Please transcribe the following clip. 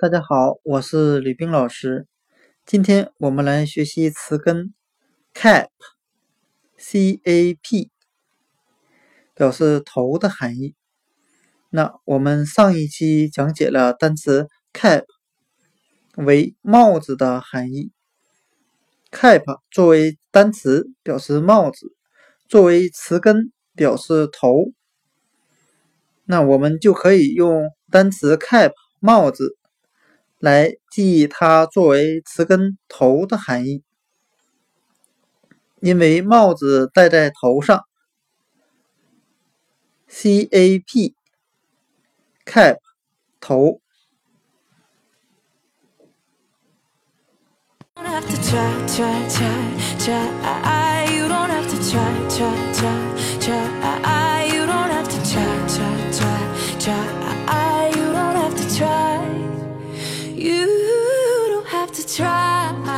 大家好，我是吕冰老师。今天我们来学习词根 cap，c a p，表示头的含义。那我们上一期讲解了单词 cap 为帽子的含义。cap 作为单词表示帽子，作为词根表示头。那我们就可以用单词 cap 帽子来记忆它作为词根头的含义，因为帽子戴在头上，cap cap 头。Try.